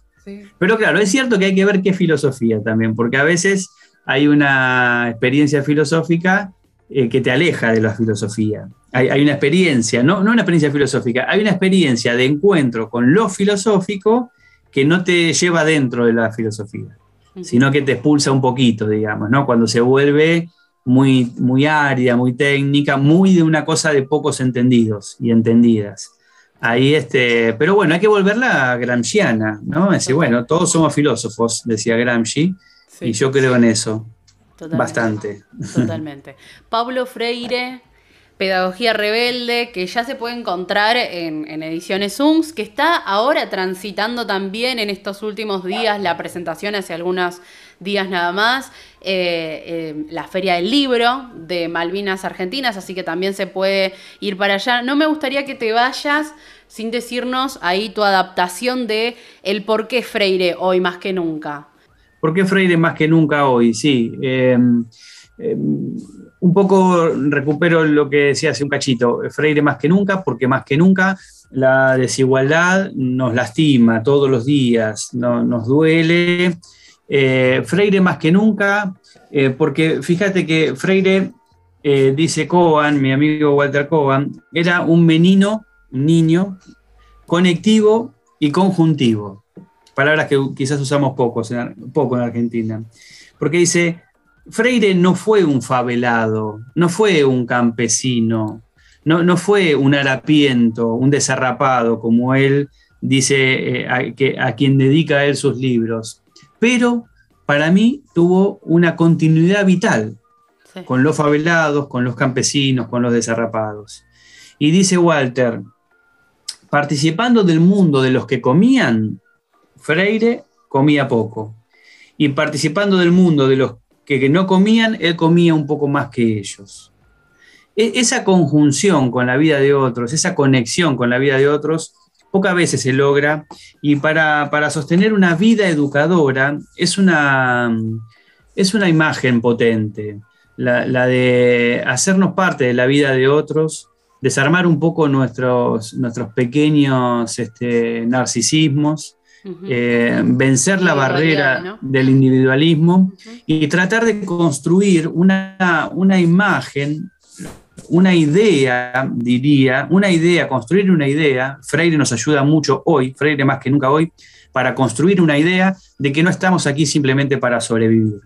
Pero claro, es cierto que hay que ver qué filosofía también, porque a veces hay una experiencia filosófica eh, que te aleja de la filosofía. Hay, hay una experiencia, no, no una experiencia filosófica, hay una experiencia de encuentro con lo filosófico que no te lleva dentro de la filosofía, sino que te expulsa un poquito, digamos, ¿no? Cuando se vuelve muy, muy árida, muy técnica, muy de una cosa de pocos entendidos y entendidas. Ahí este, pero bueno, hay que volverla gramsciana, ¿no? Es decir, bueno, todos somos filósofos, decía Gramsci, y yo creo en eso. Totalmente. Bastante. Totalmente. (laughs) Pablo Freire, Pedagogía Rebelde, que ya se puede encontrar en, en ediciones Zooms, que está ahora transitando también en estos últimos días la presentación hace algunos días nada más, eh, eh, la Feria del Libro de Malvinas Argentinas, así que también se puede ir para allá. No me gustaría que te vayas sin decirnos ahí tu adaptación de el por qué Freire hoy más que nunca. ¿Por qué Freire más que nunca hoy? Sí. eh, eh, un poco recupero lo que decía hace un cachito. Freire más que nunca, porque más que nunca la desigualdad nos lastima todos los días, no- nos duele. Eh, Freire más que nunca, eh, porque fíjate que Freire, eh, dice Coban, mi amigo Walter Coban, era un menino, un niño, conectivo y conjuntivo palabras que quizás usamos poco en Argentina. Porque dice, Freire no fue un favelado, no fue un campesino, no, no fue un harapiento, un desarrapado, como él dice a, a quien dedica él sus libros. Pero para mí tuvo una continuidad vital con los favelados, con los campesinos, con los desarrapados. Y dice Walter, participando del mundo de los que comían, Freire comía poco. Y participando del mundo de los que, que no comían, él comía un poco más que ellos. E- esa conjunción con la vida de otros, esa conexión con la vida de otros, pocas veces se logra. Y para, para sostener una vida educadora es una, es una imagen potente, la, la de hacernos parte de la vida de otros, desarmar un poco nuestros, nuestros pequeños este, narcisismos, eh, vencer la barrera ¿no? del individualismo y tratar de construir una, una imagen, una idea, diría, una idea, construir una idea. Freire nos ayuda mucho hoy, Freire más que nunca hoy, para construir una idea de que no estamos aquí simplemente para sobrevivir,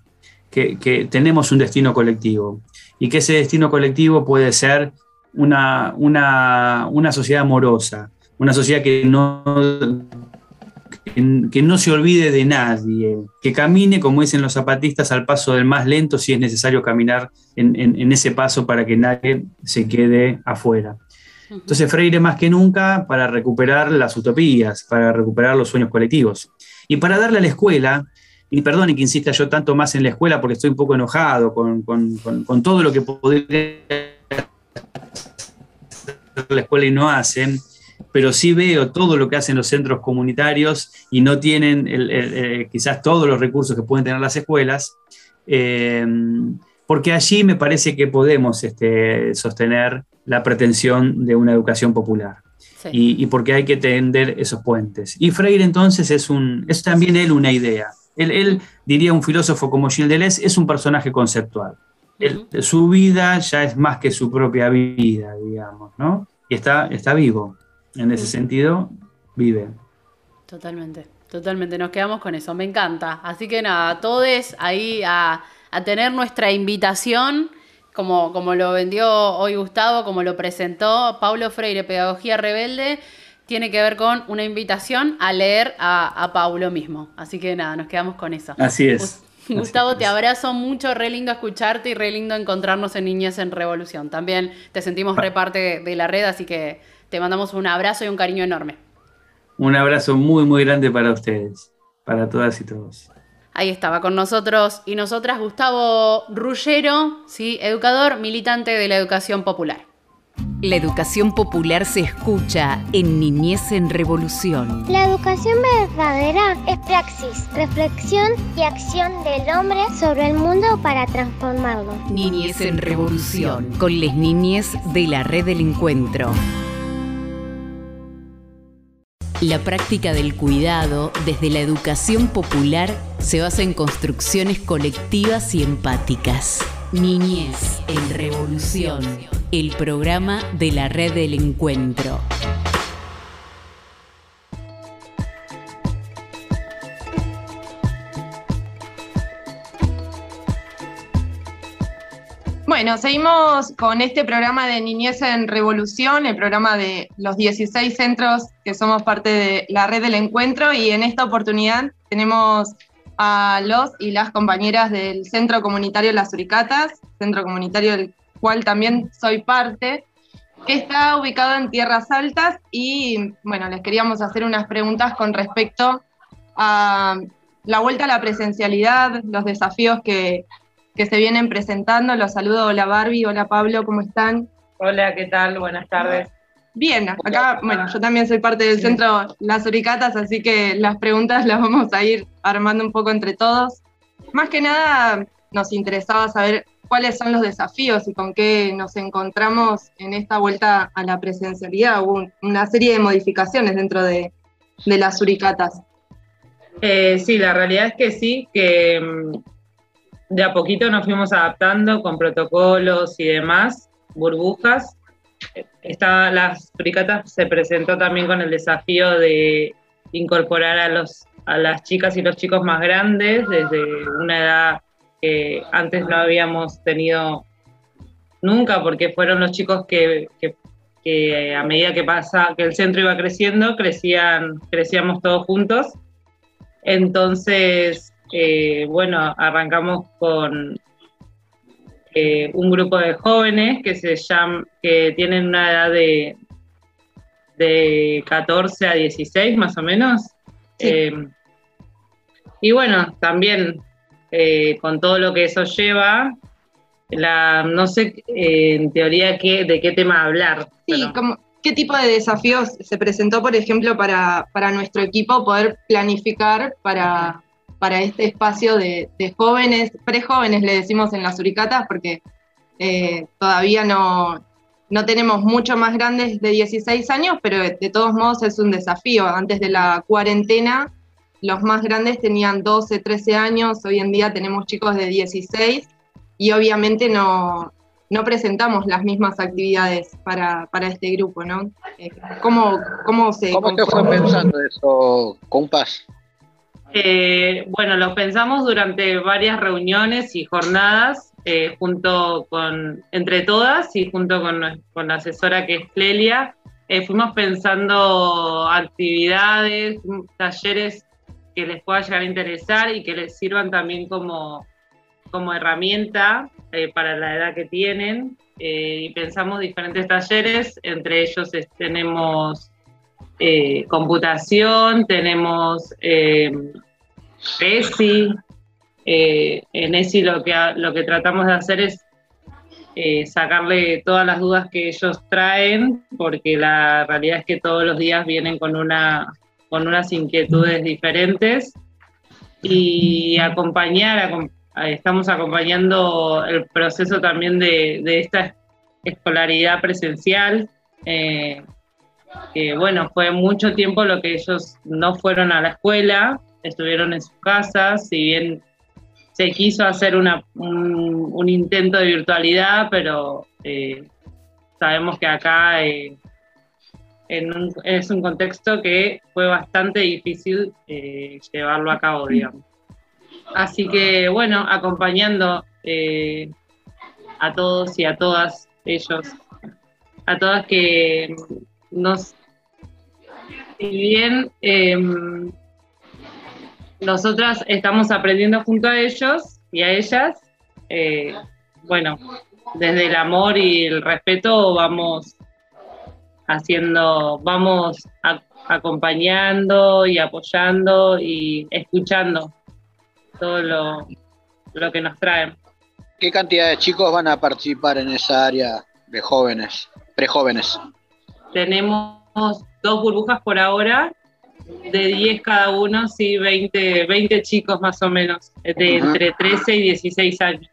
que, tenemos un destino colectivo y que ese destino colectivo puede ser una, una, una sociedad amorosa, una sociedad que no, que, que no se olvide de nadie, que camine, como dicen los zapatistas, al paso del más lento si es necesario caminar en, en- en ese paso para que nadie se quede afuera. Entonces Freire más que nunca para recuperar las utopías, para recuperar los sueños colectivos y para darle a la escuela, y perdone que insista yo tanto más en la escuela porque estoy un poco enojado con, con- con- con todo lo que podría hacer la escuela y no hacen, pero sí veo todo lo que hacen los centros comunitarios y no tienen el- el- eh, quizás todos los recursos que pueden tener las escuelas, eh, porque allí me parece que podemos este, sostener la pretensión de una educación popular. Y, y porque hay que tender esos puentes. Y Freire entonces es, un, es también él una idea. Él, él, diría un filósofo como Gilles Deleuze, es un personaje conceptual. Él- su vida ya es más que su propia vida, digamos, ¿no? Y está, está vivo. En ese sentido, vive. Totalmente, totalmente, nos quedamos con eso, me encanta. Así que nada, todos ahí a, a tener nuestra invitación, como, como lo vendió hoy Gustavo, como lo presentó Paulo Freire, Pedagogía Rebelde, tiene que ver con una invitación a leer a, a Paulo mismo. Así que nada, nos quedamos con eso. Así es. Gustavo, te abrazo mucho, re lindo escucharte y re lindo encontrarnos en Niñez en Revolución. También te sentimos re parte de la red, así que te mandamos un abrazo y un cariño enorme. Un abrazo muy, muy grande para ustedes, para todas y todos. Ahí estaba con nosotros y nosotras Gustavo Rullero, ¿sí? educador militante de la educación popular. La educación popular se escucha en Niñez en Revolución. La educación verdadera es praxis, reflexión y acción del hombre sobre el mundo para transformarlo. Niñez en Revolución, con les niñez de la red del encuentro. La práctica del cuidado desde la educación popular se basa en construcciones colectivas y empáticas. Niñez en Revolución, el programa de la red del encuentro. Bueno, seguimos con este programa de Niñez en Revolución, el programa de los 16 centros que somos parte de la red del encuentro. Y en esta oportunidad tenemos a los y las compañeras del Centro Comunitario Las Uricatas, centro comunitario del cual también soy parte, que está ubicado en Tierras Altas. Y bueno, les queríamos hacer unas preguntas con respecto a la vuelta a la presencialidad, los desafíos que, que se vienen presentando. Los saludo, hola Barbie, hola Pablo, ¿cómo están? Hola, ¿qué tal? Buenas tardes. Bien, acá, bueno, yo también soy parte del centro Las Uricatas, así que las preguntas las vamos a ir armando un poco entre todos. Más que nada nos interesaba saber cuáles son los desafíos y con qué nos encontramos en esta vuelta a la presencialidad. Hubo una serie de modificaciones dentro de, de las Uricatas. Eh, sí, la realidad es que sí, que mm, de a poquito nos fuimos adaptando con protocolos y demás, burbujas. Esta, las Uricatas se presentó también con el desafío de incorporar a, los, a las chicas y los chicos más grandes desde una edad que antes no habíamos tenido nunca, porque fueron los chicos que, que, a medida que pasa, que el centro iba creciendo, crecían, crecíamos todos juntos. Entonces, eh, bueno, arrancamos con eh, un grupo de jóvenes que se llaman, que tienen una edad de, de 14 a 16 más o menos. Eh, y bueno, también eh, con todo lo que eso lleva, la, no sé en teoría qué, de qué tema hablar. Sí, como, ¿qué tipo de desafíos se presentó, por ejemplo, para, para nuestro equipo poder planificar para, para este espacio de, de jóvenes, prejóvenes le decimos en las Uricatas, porque eh, todavía no, no tenemos mucho más grandes de 16 años, pero de, de todos modos es un desafío. Antes de la cuarentena, los más grandes tenían 12, 13 años, hoy en día tenemos chicos de 16 y obviamente no, no presentamos las mismas actividades para, para este grupo, ¿no? Eh, ¿Cómo, cómo se... ¿Cómo te fue pensando eso, compas? Eh, bueno, lo pensamos durante varias reuniones y jornadas, eh, junto con, entre todas y junto con, con la asesora que es Clelia, eh, fuimos pensando actividades, talleres que les pueda llegar a interesar y que les sirvan también como, como herramienta eh, para la edad que tienen. Eh, y pensamos diferentes talleres, entre ellos tenemos eh, computación, tenemos ESI. en ESI lo que, lo que tratamos de hacer es sacarle todas las dudas que ellos traen, porque la realidad es que todos los días vienen con, una, con unas inquietudes diferentes y acompañar, estamos acompañando el proceso también de, de esta escolaridad presencial, eh, que bueno, fue mucho tiempo lo que ellos no fueron a la escuela, estuvieron en sus casas, si bien se quiso hacer un, intento de virtualidad, pero eh, sabemos que acá eh, es un contexto que fue bastante difícil eh, llevarlo a cabo, digamos. Así que bueno, acompañando a todos y a todas ellos, a todas que nos, bien em, nosotras estamos aprendiendo junto a ellos y a ellas, eh, bueno, desde el amor y el respeto vamos haciendo, vamos acompañando y apoyando y escuchando todo lo, lo que nos traen. ¿Qué cantidad de chicos van a participar en esa área de jóvenes, prejóvenes? Tenemos dos burbujas por ahora, de 10 cada uno, sí, 20, 20 chicos más o menos, de entre 13 y 16 años.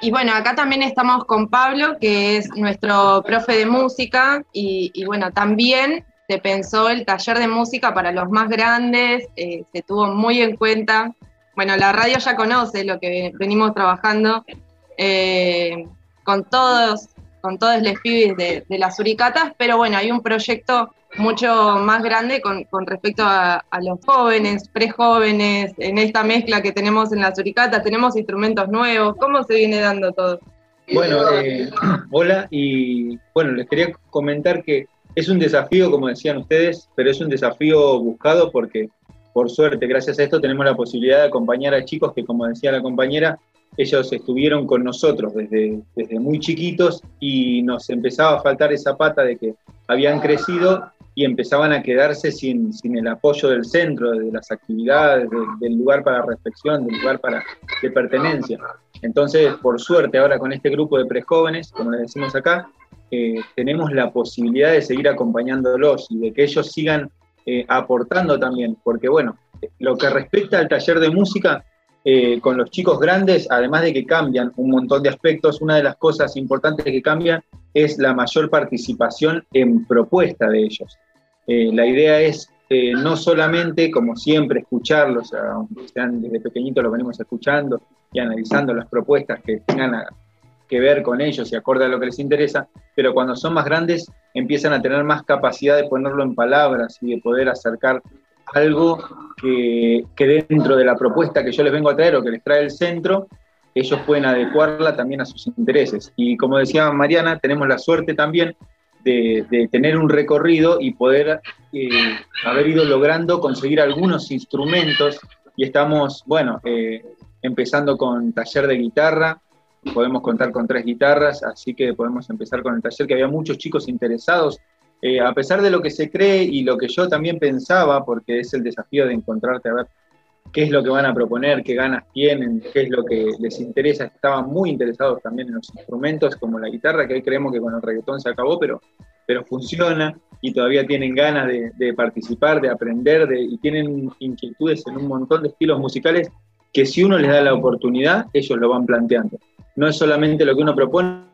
Y bueno, acá también estamos con Pablo, que es nuestro profe de música, y, bueno, también se pensó el taller de música para los más grandes, eh, se tuvo muy en cuenta. Bueno, la radio ya conoce lo que venimos trabajando eh, con todos, con todos los pibes de, las Uricatas, pero bueno, hay un proyecto mucho más grande con, respecto a, los jóvenes, prejóvenes, en esta mezcla que tenemos en la Suricata, tenemos instrumentos nuevos, ¿cómo se viene dando todo? Bueno, eh, (clears throat) hola y bueno, les quería comentar que es un desafío, como decían ustedes, pero es un desafío buscado porque por suerte, gracias a esto, tenemos la posibilidad de acompañar a chicos que, como decía la compañera, ellos estuvieron con nosotros desde, desde muy chiquitos y nos empezaba a faltar esa pata de que habían crecido y empezaban a quedarse sin, sin el apoyo del centro, de las actividades, del lugar para reflexión, del lugar para, de pertenencia. Entonces, por suerte, ahora con este grupo de prejóvenes, como les decimos acá, eh, tenemos la posibilidad de seguir acompañándolos y de que ellos sigan eh, aportando también, porque bueno, lo que respecta al taller de música, eh, con los chicos grandes, además de que cambian un montón de aspectos, una de las cosas importantes que cambian es la mayor participación en propuesta de ellos. Eh, la idea es no solamente, como siempre, escucharlos, aunque sean desde pequeñitos lo venimos escuchando y analizando las propuestas que tengan que ver con ellos y acorde a lo que les interesa, pero cuando son más grandes empiezan a tener más capacidad de ponerlo en palabras y de poder acercar algo que, que dentro de la propuesta que yo les vengo a traer o que les trae el centro, ellos pueden adecuarla también a sus intereses. Y como decía Mariana, tenemos la suerte también de, tener un recorrido y poder eh, haber ido logrando conseguir algunos instrumentos y estamos, bueno, eh, empezando con taller de guitarra, podemos contar con tres guitarras, así que podemos empezar con el taller, que había muchos chicos interesados, eh, a pesar de lo que se cree y lo que yo también pensaba, porque es el desafío de encontrarte a ver qué es lo que van a proponer, qué ganas tienen, qué es lo que les interesa. Estaban muy interesados también en los instrumentos como la guitarra, que hoy creemos que con el reggaetón se acabó, pero, pero funciona y todavía tienen ganas de, participar, de aprender de, y tienen inquietudes en un montón de estilos musicales que si uno les da la oportunidad, ellos lo van planteando. No es solamente lo que uno propone,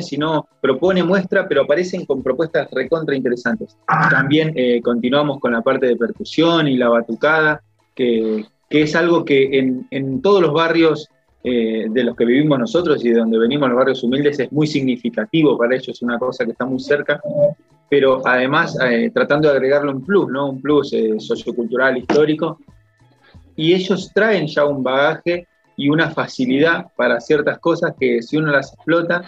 sino propone, muestra, pero aparecen con propuestas recontra interesantes. También eh, continuamos con la parte de percusión y la batucada, que, es algo que en, todos los barrios eh, de los que vivimos nosotros y de donde venimos los barrios humildes es muy significativo para ellos, es una cosa que está muy cerca, pero además eh, tratando de agregarlo un plus, ¿no? un plus sociocultural, histórico, y ellos traen ya un bagaje y una facilidad para ciertas cosas que si uno las explota,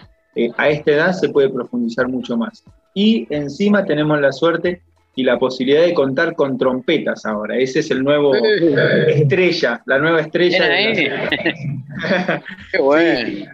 a esta edad se puede profundizar mucho más. Y encima tenemos la suerte y la posibilidad de contar con trompetas ahora. Ese es el nuevo estrella, la nueva estrella. (laughs) Qué bueno.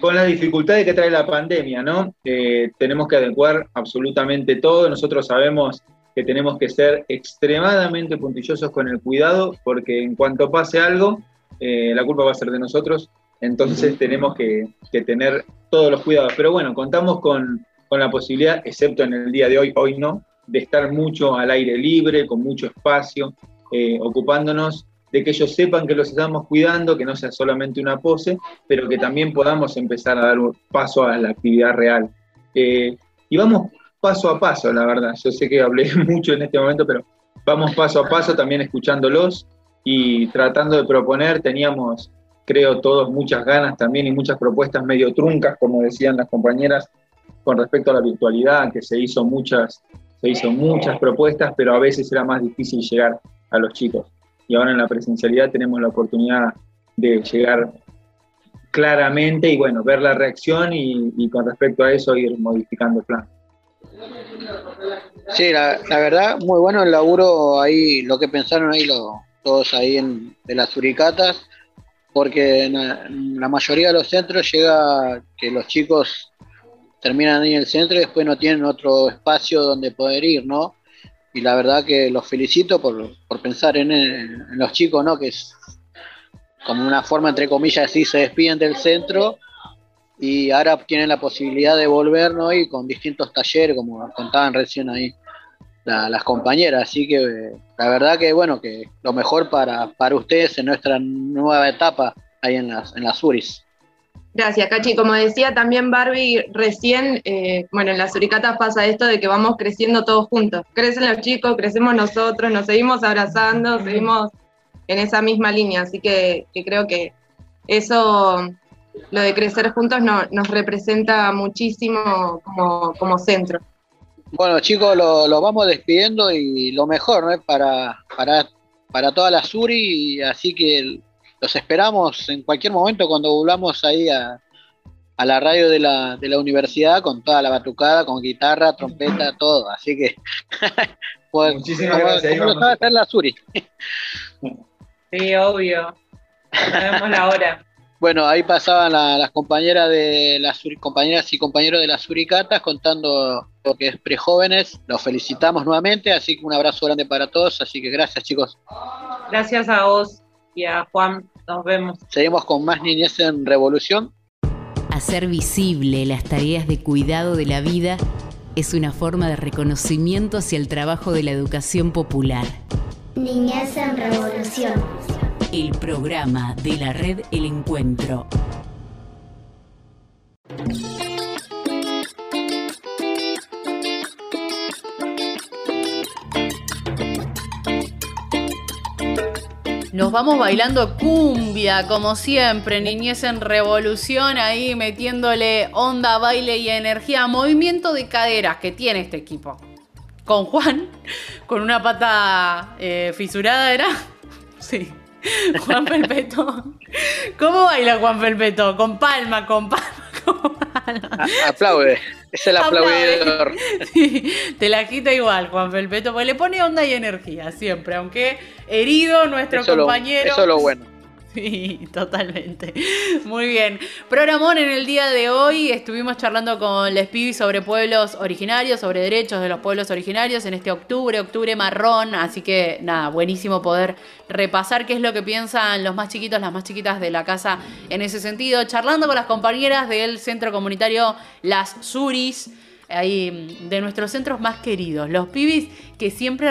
Con las dificultades que trae la pandemia, ¿no? Eh, tenemos que adecuar absolutamente todo. Nosotros sabemos que tenemos que ser extremadamente puntillosos con el cuidado, porque en cuanto pase algo, eh, la culpa va a ser de nosotros. Entonces tenemos que, que, tener todos los cuidados. Pero bueno, contamos con, con la posibilidad, excepto en el día de hoy, hoy no, de estar mucho al aire libre, con mucho espacio, eh, ocupándonos de que ellos sepan que los estamos cuidando, que no sea solamente una pose, pero que también podamos empezar a dar un paso a la actividad real. Eh, y vamos paso a paso, la verdad. Yo sé que hablé (laughs) mucho en este momento, pero vamos paso a paso también escuchándolos y tratando de proponer. Teníamos, creo, todos muchas ganas también y muchas propuestas medio truncas, como decían las compañeras, con respecto a la virtualidad, que se hizo muchas se hizo muchas propuestas, pero a veces era más difícil llegar a los chicos. Y ahora en la presencialidad tenemos la oportunidad de llegar claramente y bueno, ver la reacción y, con respecto a eso ir modificando el plan. Sí, la, verdad, muy bueno el laburo ahí, lo que pensaron ahí los, todos ahí en, de las suricatas, porque en la, mayoría de los centros llega que los chicos terminan ahí en el centro y después no tienen otro espacio donde poder ir, ¿no? Y la verdad que los felicito por, pensar en, en, los chicos, ¿no? Que es como una forma, entre comillas, así se despiden del centro y ahora tienen la posibilidad de volver, ¿no? Y con distintos talleres, como contaban recién ahí las compañeras. Así que la verdad que, bueno, que lo mejor para, para ustedes en nuestra nueva etapa ahí en las, en las URIs. Gracias, Cachi. Como decía también Barbie recién, eh, bueno, en las suricatas pasa esto de que vamos creciendo todos juntos. Crecen los chicos, crecemos nosotros, nos seguimos abrazando, seguimos en esa misma línea. Así que, creo que eso, lo de crecer juntos, nos representa muchísimo como, centro. Bueno, chicos, lo, vamos despidiendo y lo mejor, ¿no? Para, para, para toda la Suri, así que los esperamos en cualquier momento cuando volvamos ahí a, la radio de la, de la universidad con toda la batucada, con guitarra, trompeta, todo. Así que, (laughs) pues, Muchísimas gracias. Como lo a hacer la Suri. Sí, obvio. Sabemos la hora. Bueno, ahí pasaban las compañeras de las compañeras y compañeros de las Suricatas contando lo que es prejóvenes. Los felicitamos nuevamente, así que un abrazo grande para todos. Así que gracias, chicos. Gracias a vos y a Juan. Nos vemos. Seguimos con más niñez en revolución. Hacer visible las tareas de cuidado de la vida es una forma de reconocimiento hacia el trabajo de la educación popular. Niñez en Revolución. El programa de la red El Encuentro. Nos vamos bailando cumbia, como siempre, niñez en revolución, ahí metiéndole onda, baile y energía, movimiento de caderas que tiene este equipo con Juan, con una pata eh, fisurada, ¿era? (laughs) Sí. (laughs) Juan Felpeto. ¿Cómo baila Juan Felpeto? Con palma, con palma, (laughs) con palma. aplaude. Es el aplaudidor. (laughs) Sí, te la quita igual, Juan Felpeto, porque le pone onda y energía siempre, aunque herido nuestro compañero. eso es lo bueno. (laughs) Sí, totalmente. Muy bien. Programón en el día de hoy estuvimos charlando con Les Pibis sobre pueblos originarios, sobre derechos de los pueblos originarios en este octubre, octubre marrón. Así que nada, buenísimo poder repasar qué es lo que piensan los más chiquitos, las más chiquitas de la casa en ese sentido. Charlando con las compañeras del centro comunitario Las Suris ahí de nuestros centros más queridos, los pibis que siempre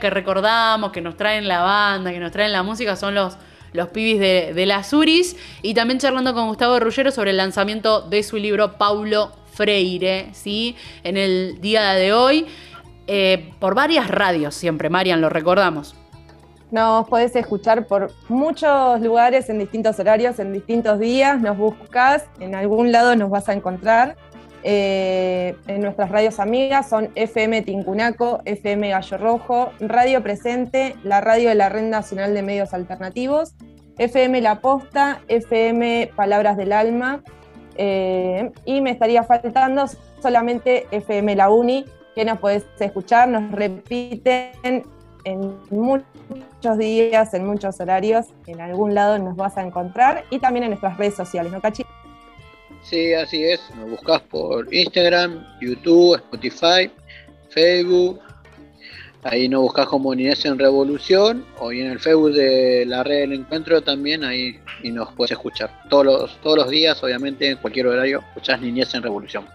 que recordamos, que nos traen la banda, que nos traen la música, son los los pibis de, las URIs. Y también charlando con Gustavo Rullero sobre el lanzamiento de su libro Paulo Freire, ¿sí? En el día de hoy. Eh, por varias radios siempre, Marian, lo recordamos. Nos podés escuchar por muchos lugares, en distintos horarios, en distintos días. Nos buscas, en algún lado nos vas a encontrar. Eh, en nuestras radios amigas son FM Tincunaco, FM Gallo Rojo, Radio Presente, la radio de la Red Nacional de Medios Alternativos, FM La Posta, FM Palabras del Alma, eh, y me estaría faltando solamente FM La Uni, que nos podés escuchar, nos repiten en muchos días, en muchos horarios, en algún lado nos vas a encontrar, y también en nuestras redes sociales, ¿no, Cachi? Sí, así es. Nos buscas por Instagram, YouTube, Spotify, Facebook. Ahí nos buscas como Niñez en Revolución o en el Facebook de la red del encuentro también, ahí y nos puedes escuchar. Todos los, todos los días, obviamente, en cualquier horario, escuchás Niñez en Revolución.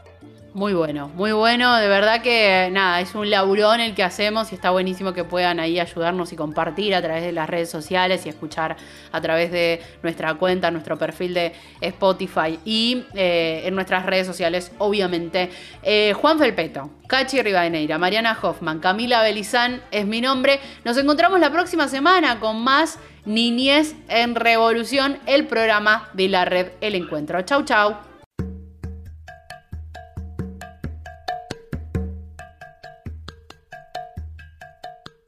Muy bueno, muy bueno. De verdad que nada, es un laburón el que hacemos y está buenísimo que puedan ahí ayudarnos y compartir a través de las redes sociales y escuchar a través de nuestra cuenta, nuestro perfil de Spotify y eh, en nuestras redes sociales, obviamente. Eh, Juan Felpeto, Cachi Rivadeneira, Mariana Hoffman, Camila Belizán es mi nombre. Nos encontramos la próxima semana con más Niñez en Revolución, el programa de la red El Encuentro. Chau, chau.